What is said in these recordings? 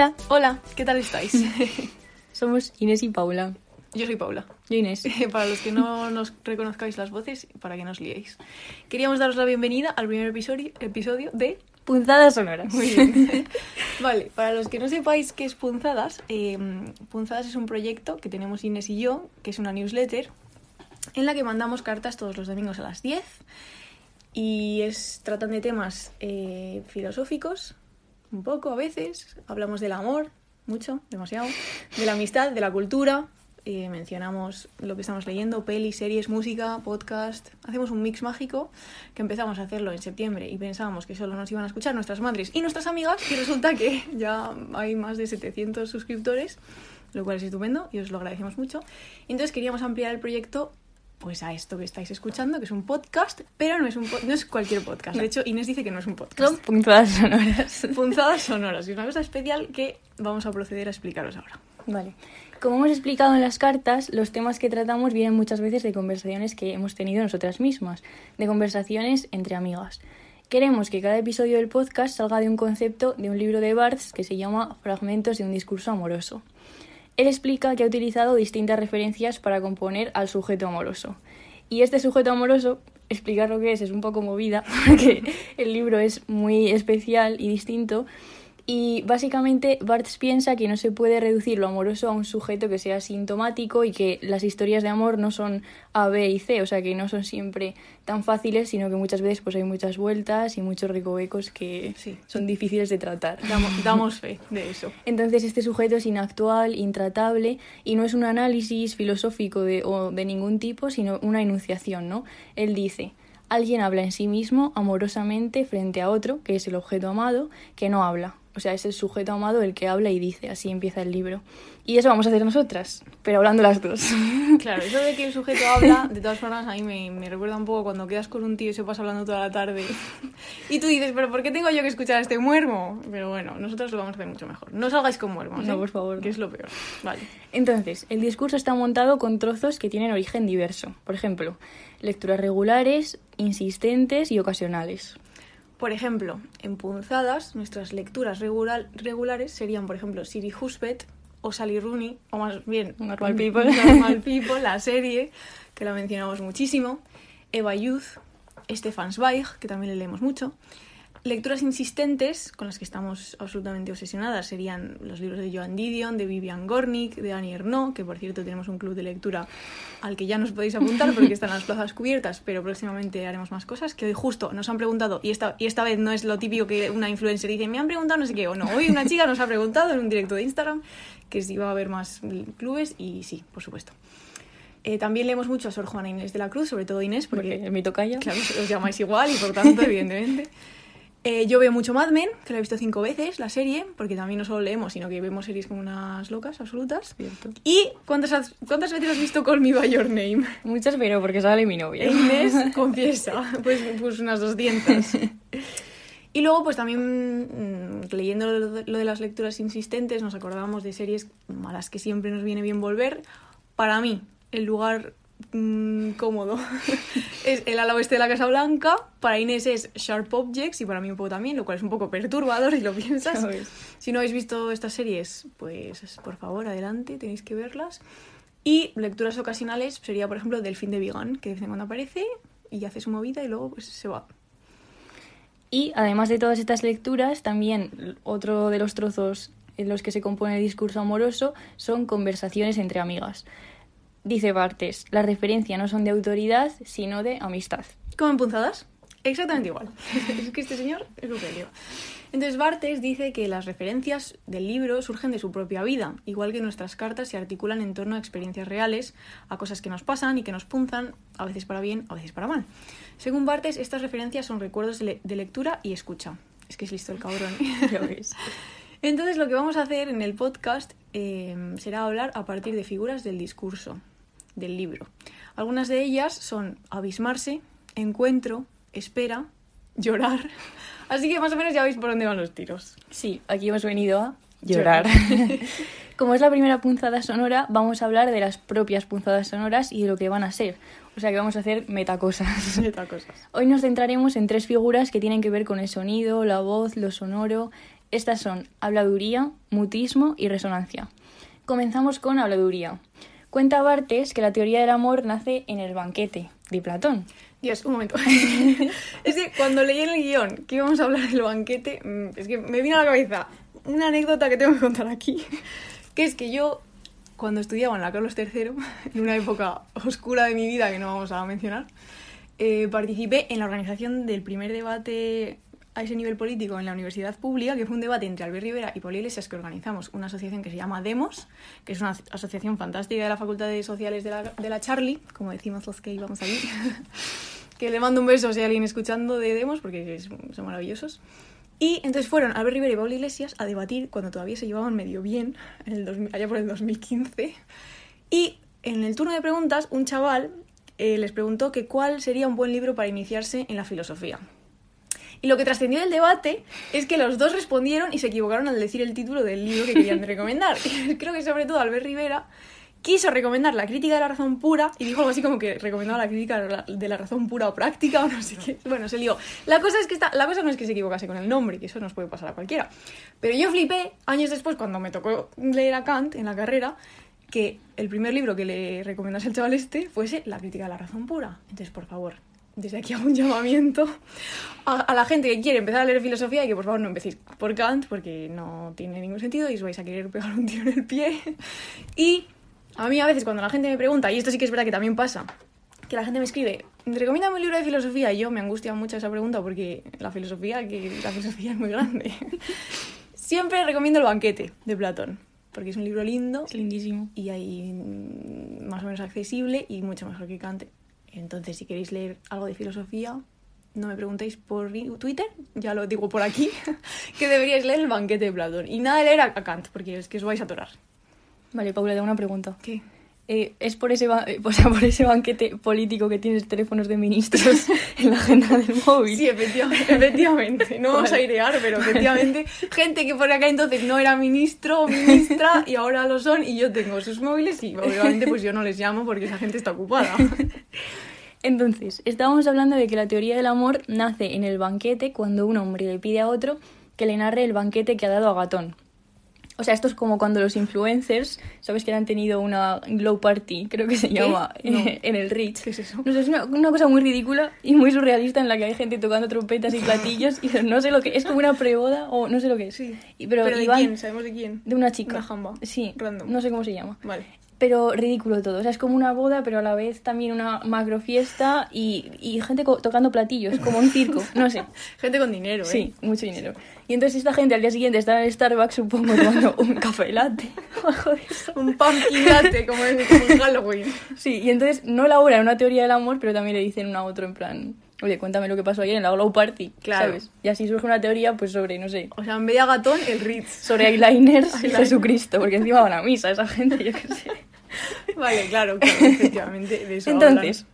Hola, Hola, ¿qué tal estáis? somos Inés y Paula. Yo soy Paula. Yo Inés. Para los que no nos reconozcáis las voces, para que nos liéis. Queríamos daros la bienvenida al primer episodio, episodio de... Punzadas sonoras. Muy bien. vale, para los que no sepáis qué es Punzadas, eh, Punzadas es un proyecto que tenemos Inés y yo, que es una newsletter, en la que mandamos cartas todos los domingos a las 10 y es, tratan de temas eh, filosóficos, un poco a veces, hablamos del amor, mucho, demasiado, de la amistad, de la cultura, eh, mencionamos lo que estamos leyendo, pelis, series, música, podcast, hacemos un mix mágico que empezamos a hacerlo en septiembre y pensábamos que solo nos iban a escuchar nuestras madres y nuestras amigas y resulta que ya hay más de 700 suscriptores, lo cual es estupendo y os lo agradecemos mucho. Entonces queríamos ampliar el proyecto pues a esto que estáis escuchando, que es un podcast, pero no es, un no es cualquier podcast. De hecho, Inés dice que no es un podcast. Son punzadas sonoras. Punzadas sonoras y una cosa especial que vamos a proceder a explicaros ahora. Vale. Como hemos explicado en las cartas, los temas que tratamos vienen muchas veces de conversaciones que hemos tenido nosotras mismas, de conversaciones entre amigas. Queremos que cada episodio del podcast salga de un concepto de un libro de Barthes que se llama Fragmentos de un discurso amoroso. Él explica que ha utilizado distintas referencias para componer al sujeto amoroso. Y este sujeto amoroso, explicar lo que es es un poco movida, porque el libro es muy especial y distinto. Y básicamente Barthes piensa que no se puede reducir lo amoroso a un sujeto que sea sintomático y que las historias de amor no son A, B y C, o sea que no son siempre tan fáciles, sino que muchas veces pues hay muchas vueltas y muchos recovecos que Sí. son difíciles de tratar. Damos, damos fe de eso. Entonces este sujeto es inactual, intratable y no es un análisis filosófico de, o de ningún tipo, sino una enunciación, ¿no? Él dice, alguien habla en sí mismo amorosamente frente a otro, que es el objeto amado, que no habla. O sea, es el sujeto amado el que habla y dice, así empieza el libro. Y eso vamos a hacer nosotras, pero hablando las dos. Claro, eso de que el sujeto habla, de todas formas, a mí me, me recuerda un poco cuando quedas con un tío y se pasa hablando toda la tarde. Y tú dices, ¿pero por qué tengo yo que escuchar a este muermo? Pero bueno, nosotros lo vamos a hacer mucho mejor. No salgáis con muermos, No, ¿eh? por favor, Que es lo peor. Vale. Entonces, el discurso está montado con trozos que tienen origen diverso. Por ejemplo, lecturas regulares, insistentes y ocasionales. Por ejemplo, en punzadas, nuestras lecturas regular- regulares serían, por ejemplo, Siri Husbet o Sally Rooney, o más bien Normal People. Normal People, la serie, que la mencionamos muchísimo, Eva Youth, Stefan Zweig, que también le leemos mucho. Lecturas insistentes, con las que estamos absolutamente obsesionadas, serían los libros de Joan Didion, de Vivian Gornick, de Annie Ernaux, que por cierto tenemos un club de lectura al que ya nos podéis apuntar porque están las plazas cubiertas, pero próximamente haremos más cosas, que hoy justo nos han preguntado, y esta, y esta vez no es lo típico que una influencer dice, me han preguntado no sé qué, o no, hoy una chica nos ha preguntado en un directo de Instagram que si iba a haber más clubes, y sí, por supuesto. Eh, también leemos mucho a Sor Juana Inés de la Cruz, sobre todo Inés, porque Porque mi tocaya. Claro, os llamáis igual y por tanto, evidentemente. Eh, yo veo mucho Mad Men, que la he visto cinco veces, la serie, porque también no solo leemos, sino que vemos series como unas locas absolutas. Cierto. ¿Y cuántas, has- cuántas veces has visto Call Me By Your Name? Muchas, pero porque sale mi novia. Inés confiesa, pues, pues unas 200. Y luego, pues también mm, leyendo lo de, lo de las lecturas insistentes, nos acordábamos de series a las que siempre nos viene bien volver. Para mí, el lugar mm, cómodo es el ala oeste de la Casa Blanca. Para Inés es Sharp Objects y para mí un poco también, lo cual es un poco perturbador si lo piensas. Si no habéis visto estas series, pues por favor, adelante, tenéis que verlas. Y lecturas ocasionales sería, por ejemplo, Delfín de Vegan, que de vez en cuando aparece y hace su movida y luego pues se va. Y además de todas estas lecturas, también otro de los trozos en los que se compone el discurso amoroso son conversaciones entre amigas. Dice Bartes, la referencia no son de autoridad, sino de amistad. ¿Como punzadas? Exactamente igual. es que este señor es un genio. Entonces Bartes dice que las referencias del libro surgen de su propia vida, igual que nuestras cartas se articulan en torno a experiencias reales, a cosas que nos pasan y que nos punzan, a veces para bien, a veces para mal. Según Bartes, estas referencias son recuerdos de, le- de lectura y escucha. Es que es listo el cabrón. Ves. Entonces lo que vamos a hacer en el podcast eh, será hablar a partir de figuras del discurso, del libro. Algunas de ellas son abismarse, encuentro, espera, llorar. Así que más o menos ya veis por dónde van los tiros. Sí, aquí hemos venido a llorar. Como es la primera punzada sonora, vamos a hablar de las propias punzadas sonoras y de lo que van a ser. O sea que vamos a hacer metacosas. Neta cosas. Hoy nos centraremos en tres figuras que tienen que ver con el sonido, la voz, lo sonoro Estas son habladuría, mutismo y resonancia. Comenzamos con habladuría. Cuenta Bartes que la teoría del amor nace en el banquete de Platón. Dios, un momento. es que cuando leí el guion que íbamos a hablar del banquete, mm, es que me vino a la cabeza una anécdota que tengo que contar aquí. Que es que yo, cuando estudiaba en la Carlos III, en una época oscura de mi vida que no vamos a mencionar, eh, participé en la organización del primer debate a ese nivel político en la universidad pública, que fue un debate entre Albert Rivera y Pablo Iglesias que organizamos una asociación que se llama Demos, que es una asociación fantástica de la Facultad de Sociales de la, de la Charlie, como decimos los que íbamos allí, que le mando un beso si hay alguien escuchando de Demos, porque son maravillosos. Y entonces fueron Albert Rivera y Pablo Iglesias a debatir cuando todavía se llevaban medio bien, allá por el 2015. Y en el turno de preguntas, un chaval eh, les preguntó que cuál sería un buen libro para iniciarse en la filosofía. Y lo que trascendió del debate es que los dos respondieron y se equivocaron al decir el título del libro que querían recomendar. Creo que sobre todo Albert Rivera quiso recomendar la crítica de la razón pura y dijo algo así como que recomendaba la crítica de la razón pura o práctica o no sé qué. Bueno, se lió. La cosa, es que la cosa no es que se equivocase con el nombre, que eso nos puede pasar a cualquiera. Pero yo flipé años después cuando me tocó leer a Kant en la carrera que el primer libro que le recomendase al chaval este fuese La crítica de la razón pura. Entonces, por favor, desde aquí hago un llamamiento a, la gente que quiere empezar a leer filosofía y que por favor no empecéis por Kant porque no tiene ningún sentido y os vais a querer pegar un tiro en el pie. Y a mí a veces cuando la gente me pregunta, y esto sí que es verdad que también pasa, que la gente me escribe, recomiéndame un libro de filosofía y yo me angustia mucho esa pregunta porque la filosofía, que la filosofía es muy grande. Siempre recomiendo El banquete de Platón porque es un libro lindo. Es lindísimo. Y ahí más o menos accesible y mucho mejor que Kant. Entonces, si queréis leer algo de filosofía, no me preguntéis por Twitter, ya lo digo por aquí, que deberíais leer el banquete de Platón. Y nada de leer a Kant, porque es que os vais a atorar. Vale, Paula, tengo una pregunta. ¿Qué? Eh, es por ese, eh, o sea, por ese banquete político que tienes teléfonos de ministros en la agenda del móvil. Sí, efectivamente. efectivamente. No vamos a irear, pero efectivamente, gente que por acá entonces no era ministro o ministra y ahora lo son y yo tengo sus móviles y obviamente pues yo no les llamo porque esa gente está ocupada. Entonces, estábamos hablando de que la teoría del amor nace en el banquete cuando un hombre le pide a otro que le narre el banquete que ha dado a Gatón. O sea, esto es como cuando los influencers, ¿sabes que han tenido una glow party, creo que se llama, en el Ritz? ¿Qué es eso? No sé, es una, cosa muy ridícula y muy surrealista en la que hay gente tocando trompetas y platillos y no sé lo que es, como una preboda o no sé lo que es. Sí. pero, ¿de quién? ¿Sabemos de quién? De una chica. Una jamba. Sí. Random. No sé cómo se llama. Vale pero ridículo todo. O sea, es como una boda, pero a la vez también una macro fiesta y, y gente tocando platillos, como un circo, no sé. gente con dinero, ¿eh? Sí, mucho dinero. Y entonces esta gente al día siguiente está en Starbucks, supongo, tomando un café latte Un pumpkin latte, como en, como Halloween. Sí, y entonces no elabora una teoría del amor, pero también le dicen una a otro en plan... Oye, cuéntame lo que pasó ayer en la Glow Party, claro. ¿sabes? Y así surge una teoría, pues, sobre, no sé... O sea, en de gatón, el Ritz. Sobre eyeliners y Jesucristo, porque encima van a misa esa gente, yo qué sé. Vale, claro, claro, efectivamente. De eso Entonces,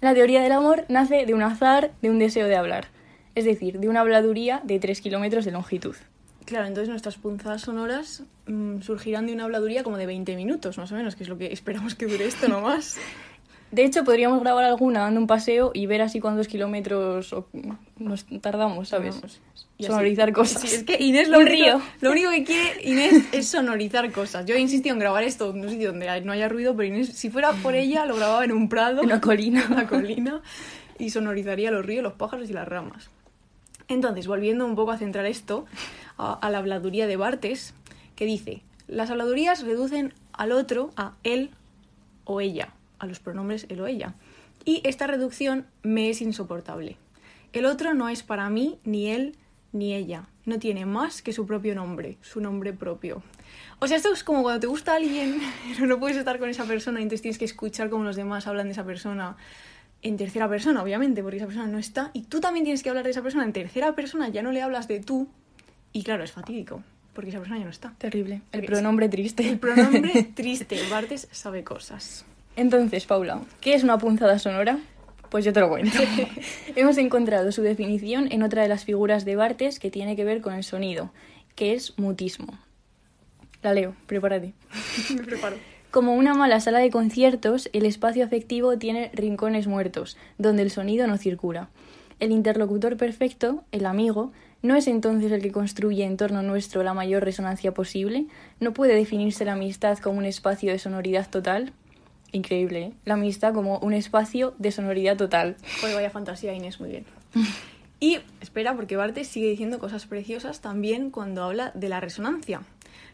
la teoría del amor nace de un azar, de un deseo de hablar. Es decir, de una habladuría de 3 kilómetros de longitud. Claro, entonces nuestras punzadas sonoras mm, surgirán de una habladuría como de 20 minutos, más o menos, que es lo que esperamos que dure esto nomás. De hecho, podríamos grabar alguna dando un paseo y ver así cuántos kilómetros nos tardamos, ¿sabes? sonorizar cosas. Sí, es que Inés lo, único, lo único que quiere Inés es sonorizar cosas. Yo he insistido en grabar esto en un sitio donde no haya ruido, pero Inés, si fuera por ella, lo grababa en un prado. En una colina. En una colina. Y sonorizaría los ríos, los pájaros y las ramas. Entonces, volviendo un poco a centrar esto a, la habladuría de Bartes, que dice, las habladurías reducen al otro a él o ella, a los pronombres él o ella. Y esta reducción me es insoportable. El otro no es para mí ni él ni ella. No tiene más que su propio nombre, su nombre propio. O sea, esto es como cuando te gusta alguien, pero no puedes estar con esa persona y entonces tienes que escuchar cómo los demás hablan de esa persona en tercera persona, obviamente, porque esa persona no está. Y tú también tienes que hablar de esa persona en tercera persona, ya no le hablas de tú. Y claro, es fatídico, porque esa persona ya no está. Terrible. El pronombre triste. El pronombre triste. Bartes sabe cosas. Entonces, Paula, ¿qué es una punzada sonora? Pues yo te lo cuento. Hemos encontrado su definición en otra de las figuras de Bartes que tiene que ver con el sonido, que es mutismo. La leo, prepárate. Me preparo. Como una mala sala de conciertos, el espacio afectivo tiene rincones muertos, donde el sonido no circula. El interlocutor perfecto, el amigo, ¿no es entonces el que construye en torno nuestro la mayor resonancia posible? ¿No puede definirse la amistad como un espacio de sonoridad total? Increíble, ¿eh? La amistad como un espacio de sonoridad total. Pues vaya fantasía, Inés, muy bien. Y espera, porque Bartes sigue diciendo cosas preciosas también cuando habla de la resonancia.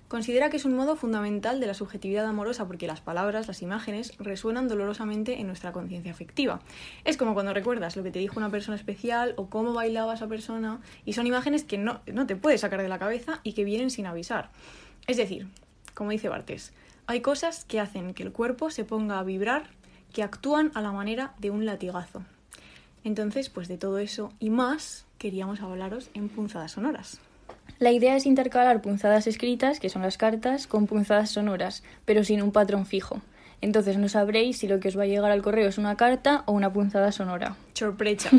Considera que es un modo fundamental de la subjetividad amorosa porque las palabras, las imágenes, resuenan dolorosamente en nuestra conciencia afectiva. Es como cuando recuerdas lo que te dijo una persona especial o cómo bailaba esa persona y son imágenes que no, no te puedes sacar de la cabeza y que vienen sin avisar. Es decir, como dice Bartes, hay cosas que hacen que el cuerpo se ponga a vibrar, que actúan a la manera de un latigazo. Entonces, pues de todo eso y más queríamos hablaros en punzadas sonoras. La idea es intercalar punzadas escritas, que son las cartas, con punzadas sonoras, pero sin un patrón fijo. Entonces no sabréis si lo que os va a llegar al correo es una carta o una punzada sonora. Sorpresa.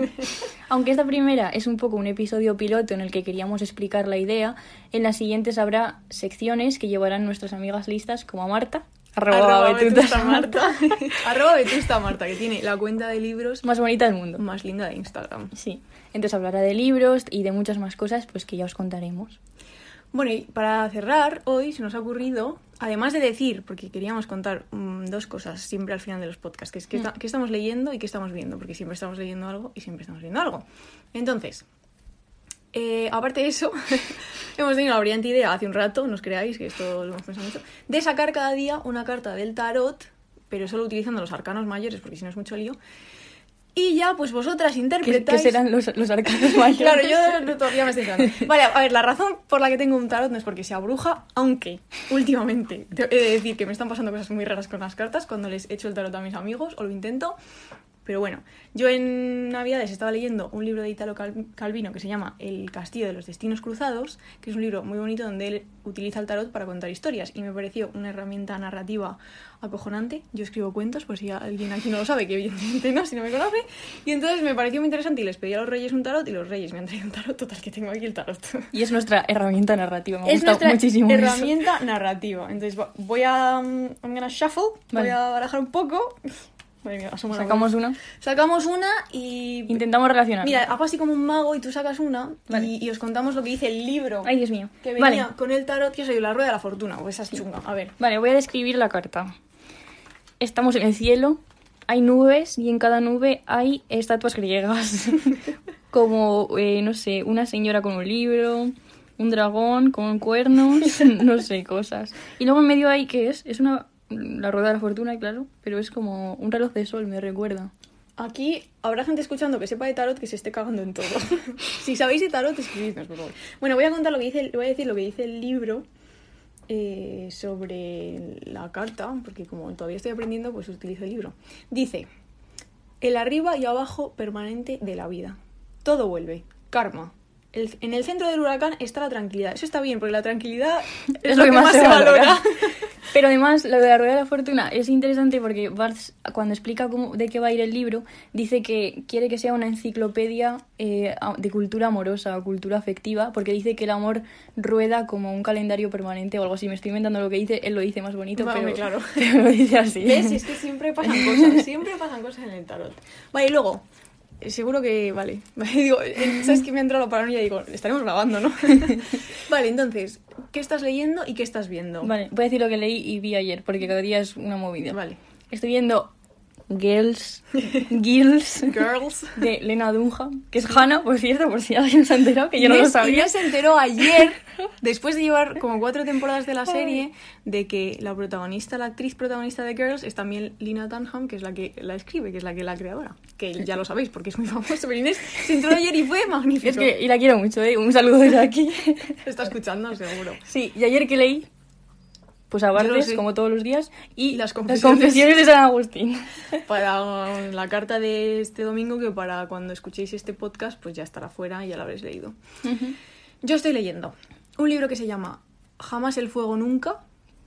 Aunque esta primera es un poco un episodio piloto en el que queríamos explicar la idea, en las siguientes habrá secciones que llevarán nuestras amigas listas como a Marta. Arroba Vetusta Marta. Arroba Vetusta Marta, que tiene la cuenta de libros Más bonita del mundo. más linda de Instagram. Sí. Entonces hablará de libros y de muchas más cosas pues que ya os contaremos. Bueno, y para cerrar, hoy se nos ha ocurrido, además de decir, porque queríamos contar mm, dos cosas siempre al final de los podcasts, que es qué, está- qué estamos leyendo y qué estamos viendo, porque siempre estamos leyendo algo y siempre estamos viendo algo. Entonces, eh, aparte de eso, hemos tenido la brillante idea hace un rato, no os creáis que esto lo hemos pensado mucho, de sacar cada día una carta del tarot, pero solo utilizando los arcanos mayores, porque si no es mucho lío. Y ya, pues vosotras ¿Qué, interpretáis... qué serán los, los arcanos mayores? Claro, yo todavía me estoy entrando. Vale, a ver, la razón por la que tengo un tarot no es porque sea bruja, aunque últimamente te- he de decir que me están pasando cosas muy raras con las cartas cuando les echo el tarot a mis amigos o lo intento. Pero bueno, yo en Navidades estaba leyendo un libro de Italo Cal- Calvino que se llama El Castillo de los Destinos Cruzados, que es un libro muy bonito donde él utiliza el tarot para contar historias y me pareció una herramienta narrativa acojonante. Yo escribo cuentos, por si alguien aquí no lo sabe, que evidentemente no, si no me conoce. Y entonces me pareció muy interesante y les pedí a los reyes un tarot y los reyes me han traído un tarot, total que tengo aquí el tarot. Y es nuestra herramienta narrativa. Me gusta muchísimo. eso. herramienta narrativa. Entonces voy a... um, I'm gonna shuffle, Vale. voy a barajar un poco. Madre mía, asoma la Sacamos una. Sacamos una y... Intentamos relacionar. Mira, hago así como un mago y tú sacas una Vale. y, y os contamos lo que dice el libro Ay, Dios mío. que venía Vale. con el tarot, que soy la rueda de la fortuna, o esa es chunga. A ver. Vale, voy a describir la carta. Estamos en el cielo, hay nubes y en cada nube hay estatuas griegas. Como, eh, no sé, una señora con un libro, un dragón con cuernos, no sé, cosas. Y luego en medio hay, ¿qué es? Es una... La rueda de la fortuna, claro, pero es como un reloj de sol, me recuerda. Aquí habrá gente escuchando que sepa de tarot que se esté cagando en todo. si sabéis de tarot, escribidnos, por favor. Bueno, voy a contar lo que dice, voy a decir lo que dice el libro eh, sobre la carta, porque como todavía estoy aprendiendo, pues utilizo el libro. Dice, el arriba y abajo permanente de la vida. Todo vuelve. Karma. El- en el centro del huracán está la tranquilidad. Eso está bien, porque la tranquilidad es, lo que, más, se valora. Pero además, lo de la rueda de la fortuna es interesante porque Barth, cuando explica cómo, de qué va a ir el libro, dice que quiere que sea una enciclopedia eh, de cultura amorosa o cultura afectiva, porque dice que el amor rueda como un calendario permanente o algo así. Me estoy inventando lo que dice, él lo dice más bonito, Vale, pero, claro. pero lo dice así. ¿Ves? Es que siempre pasan cosas, siempre pasan cosas en el tarot. Vale, y luego, seguro que, vale, digo, eh, ¿sabes que me ha entrado la paranoia? Digo, estaremos grabando, ¿no? vale, entonces, ¿qué estás leyendo y qué estás viendo? Vale, voy a decir lo que leí y vi ayer, porque cada día es una movida. Vale. Estoy viendo Girls, Girls, Girls. de Lena Dunham, que es Hannah, por cierto, por si alguien se ha enterado, que yo no lo sabía. Inés se enteró ayer, después de llevar como cuatro temporadas de la serie, de que la protagonista, la actriz protagonista de Girls es también Lina Dunham, que es la que la escribe, que es la que la creadora. Que ya lo sabéis porque es muy famoso, pero Inés se enteró ayer y fue magnífico. Es que, y la quiero mucho, ¿eh? Un saludo desde aquí. Está escuchando, seguro. Sí, y ayer que leí, pues a Yo lo Bartes, sé. como todos los días, y Las las confesiones. confesiones, de San Agustín. Para la carta de este domingo, que para cuando escuchéis este podcast, pues ya estará fuera y ya lo habréis leído. Yo estoy leyendo un libro que se llama Jamás el fuego nunca.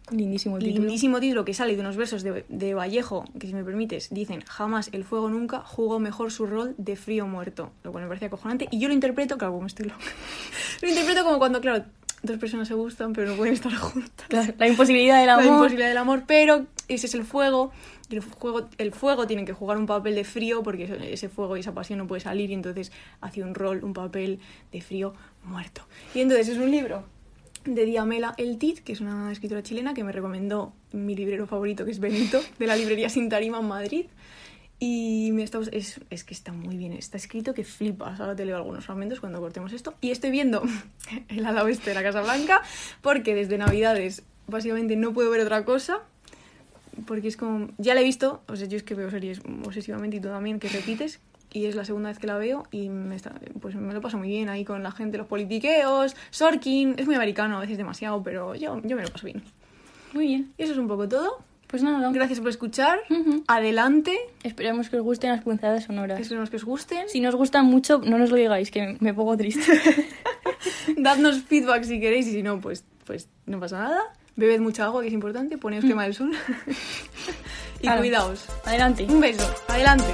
Lindísimo título. Lindísimo título que sale de unos versos de, de Vallejo, que si me permites, dicen Jamás el fuego nunca jugó mejor su rol de frío muerto. Lo cual me parece acojonante. Y yo lo interpreto, claro, como estoy loca. lo interpreto como cuando, claro, dos personas se gustan pero no pueden estar juntas. Claro, la imposibilidad del La amor. imposibilidad del amor, pero ese es el fuego. El fuego, el fuego tiene que jugar un papel de frío porque ese fuego y esa pasión no puede salir y entonces hace un rol, un papel de frío muerto. Y entonces es un libro de Diamela El Tit, que es una escritora chilena que me recomendó mi librero favorito, que es Benito, de la librería Sin Tarima en Madrid. Y me está, es, es que está muy bien, está escrito que flipas. Ahora te leo algunos fragmentos cuando cortemos esto. Y estoy viendo el ala oeste de la Casa Blanca porque desde Navidades básicamente no puedo ver otra cosa. Porque es como. Ya la he visto, o sea, yo es que veo series obsesivamente y tú también que repites. Y es la segunda vez que la veo y me está, pues me lo paso muy bien ahí con la gente, los politiqueos, Sorkin. Es muy americano, a veces demasiado, pero yo, yo me lo paso bien. Muy bien. Y eso es un poco todo. Pues nada. Gracias por escuchar. Adelante. Esperamos que os gusten las punzadas sonoras. Esperemos que os gusten. Si nos gustan mucho, no nos lo digáis, que me pongo triste. Dadnos feedback si queréis y si no, pues, pues no pasa nada. Bebed mucha agua, que es importante. Poneos crema del sol. y Claro. cuidaos. Adelante. Un beso. Adelante.